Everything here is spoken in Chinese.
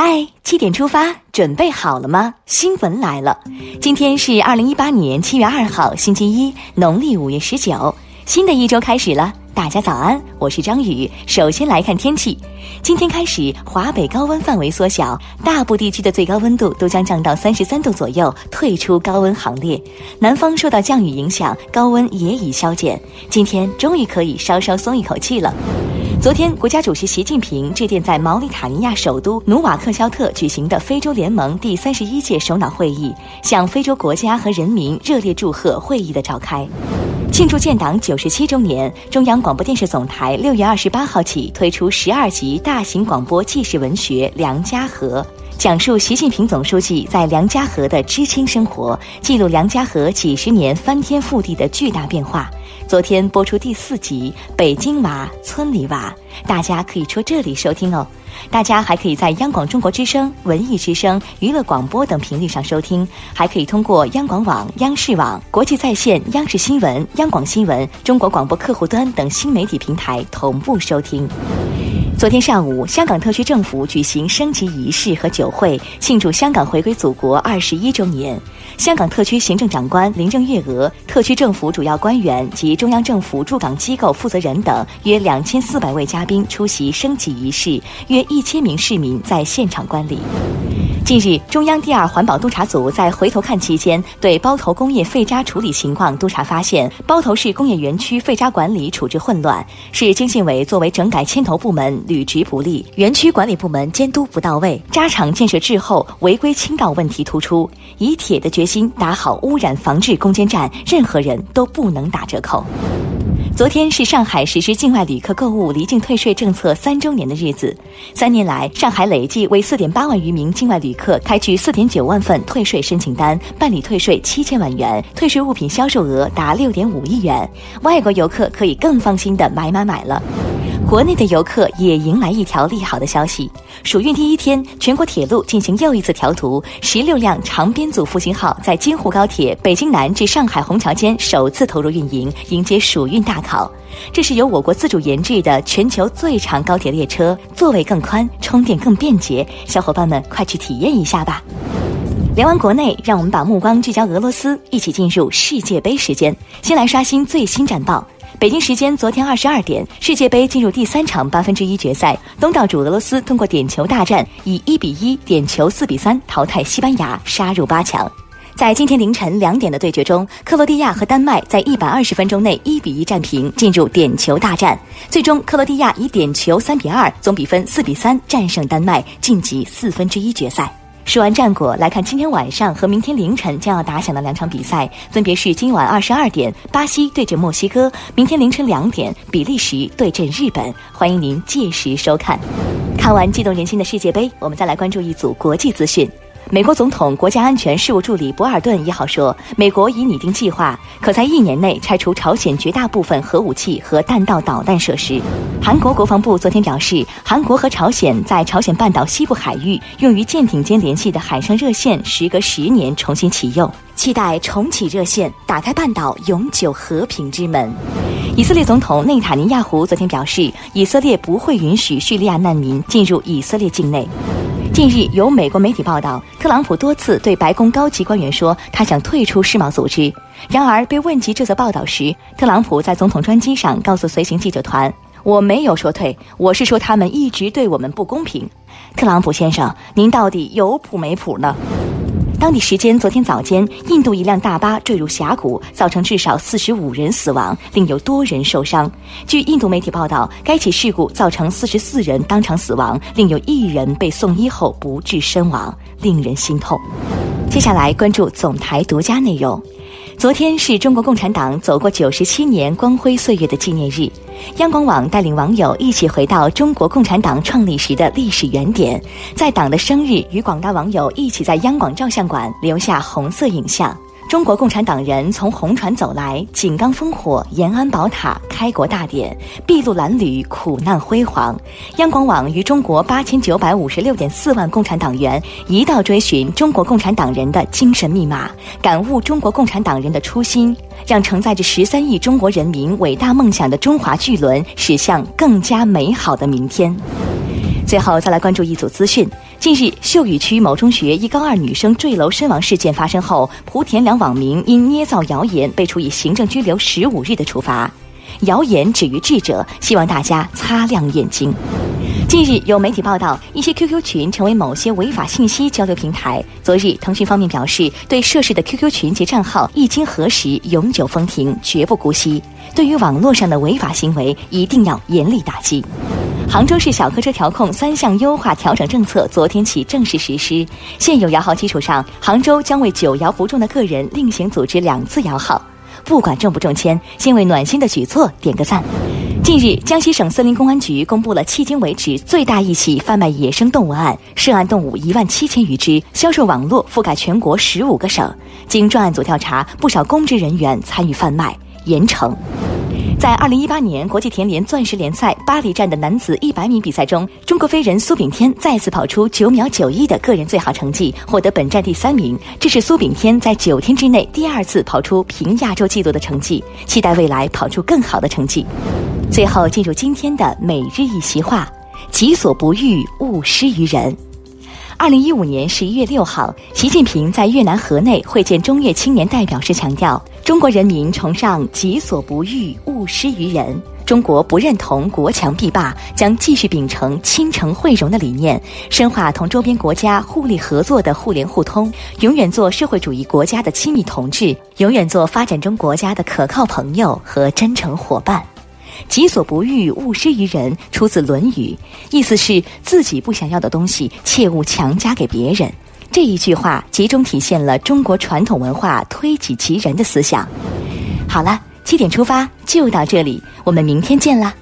嗨，七点出发，准备好了吗？新闻来了，今天是二零一八年七月二号，星期一，农历五月十九，新的一周开始了。大家早安，我是张宇。首先来看天气，今天开始，华北高温范围缩小，大部地区的最高温度都将降到三十三度左右，退出高温行列。南方受到降雨影响，高温也已消减，今天终于可以稍稍松一口气了。昨天，国家主席习近平致电在毛里塔尼亚首都努瓦克肖特举行的非洲联盟第三十一届首脑会议，向非洲国家和人民热烈祝贺会议的召开。庆祝建党九十七周年，中央广播电视总台六月二十八号起推出十二集大型广播纪实文学《梁家河》，讲述习近平总书记在梁家河的知青生活，记录梁家河几十年翻天覆地的巨大变化。昨天播出第四集《北京娃，村里娃》，大家可以戳这里收听哦。大家还可以在央广中国之声、文艺之声、娱乐广播等频率上收听，还可以通过央广网、央视网、国际在线、央视新闻、央广新闻、中国广播客户端等新媒体平台同步收听。昨天上午，香港特区政府举行升旗仪式和酒会，庆祝香港回归祖国二十一周年。香港特区行政长官林郑月娥、特区政府主要官员及中央政府驻港机构负责人等约两千四百位嘉宾出席升旗仪式，约一千名市民在现场观礼。近日，中央第二环保督察组在回头看期间，对包头工业废渣处理情况督查发现，包头市工业园区废渣管理处置混乱，市经信委作为整改牵头部门履职不力，园区管理部门监督不到位，渣场建设滞后，违规倾倒问题突出。以铁的决心打好污染防治攻坚战，任何人都不能打折扣。昨天是上海实施境外旅客购物离境退税政策三周年的日子。三年来，上海累计为四点八万余名境外旅客开具四点九万份退税申请单，办理退税七千万元，退税物品销售额达六点五亿元。外国游客可以更放心的买买买了。国内的游客也迎来一条利好的消息：暑运第一天，全国铁路进行又一次调图，十六辆长编组复兴号在京沪高铁北京南至上海虹桥间首次投入运营，迎接暑运大考。这是由我国自主研制的全球最长高铁列车，座位更宽，充电更便捷，小伙伴们快去体验一下吧！聊完国内，让我们把目光聚焦俄罗斯，一起进入世界杯时间。先来刷新最新战报。北京时间昨天二十二点，世界杯进入第三场八分之一决赛，东道主俄罗斯通过点球大战，以一比一、点球四比三淘汰西班牙，杀入八强。在今天凌晨两点的对决中，克罗地亚和丹麦在一百二十分钟内一比一战平，进入点球大战。最终，克罗地亚以点球三比二，总比分四比三战胜丹麦，晋级四分之一决赛。说完战果，来看今天晚上和明天凌晨将要打响的两场比赛，分别是今晚二十二点巴西对阵墨西哥，明天凌晨两点比利时对阵日本。欢迎您届时收看。看完激动人心的世界杯，我们再来关注一组国际资讯。美国总统国家安全事务助理博尔顿一号说，美国已拟定计划，可在一年内拆除朝鲜绝大部分核武器和弹道导弹设施。韩国国防部昨天表示，韩国和朝鲜在朝鲜半岛西部海域用于舰艇间联系的海上热线，时隔十年重新启用，期待重启热线，打开半岛永久和平之门。以色列总统内塔尼亚胡昨天表示，以色列不会允许叙利亚难民进入以色列境内。近日，有美国媒体报道，特朗普多次对白宫高级官员说他想退出世贸组织。然而，被问及这则报道时，特朗普在总统专机上告诉随行记者团：“我没有说退，我是说他们一直对我们不公平。”特朗普先生，您到底有谱没谱呢？当地时间昨天早间，印度一辆大巴坠入峡谷，造成至少四十五人死亡，另有多人受伤。据印度媒体报道，该起事故造成四十四人当场死亡，另有一人被送医后不治身亡，令人心痛。接下来关注总台独家内容。昨天是中国共产党走过九十七年光辉岁月的纪念日，央广网带领网友一起回到中国共产党创立时的历史原点，在党的生日与广大网友一起在央广照相馆留下红色影像。中国共产党人从红船走来，井冈烽火，延安宝塔，开国大典，筚路蓝缕，苦难辉煌。央广网与中国八千九百五十六点四万共产党员一道追寻中国共产党人的精神密码，感悟中国共产党人的初心，让承载着十三亿中国人民伟大梦想的中华巨轮驶向更加美好的明天。最后，再来关注一组资讯。近日，秀屿区某中学一高二女生坠楼身亡事件发生后，莆田两网民因捏造谣言被处以行政拘留十五日的处罚。谣言止于智者，希望大家擦亮眼睛。近日有媒体报道，一些 QQ 群成为某些违法信息交流平台。昨日，腾讯方面表示，对涉事的 QQ 群及账号一经核实，永久封停，绝不姑息。对于网络上的违法行为，一定要严厉打击。杭州市小客车调控三项优化调整政策昨天起正式实施。现有摇号基础上，杭州将为九摇不中的个人另行组织两次摇号。不管中不中签，先为暖心的举措点个赞。近日，江西省森林公安局公布了迄今为止最大一起贩卖野生动物案，涉案动物一万七千余只，销售网络覆盖全国十五个省。经专案组调查，不少公职人员参与贩卖，严惩。在二零一八年国际田联钻石联赛巴黎站的男子一百米比赛中，中国飞人苏炳添再次跑出九秒九一的个人最好成绩，获得本站第三名。这是苏炳添在九天之内第二次跑出平亚洲纪录的成绩，期待未来跑出更好的成绩。最后进入今天的每日一席话：己所不欲，勿施于人。二零一五年十一月六号，习近平在越南河内会见中越青年代表时强调。中国人民崇尚己所不欲，勿施于人。中国不认同国强必霸，将继续秉承亲诚惠容的理念，深化同周边国家互利合作的互联互通，永远做社会主义国家的亲密同志，永远做发展中国家的可靠朋友和真诚伙伴。己所不欲，勿施于人，出自《论语》，意思是自己不想要的东西，切勿强加给别人。这一句话集中体现了中国传统文化推己及人的思想。好了，七点出发就到这里，我们明天见啦。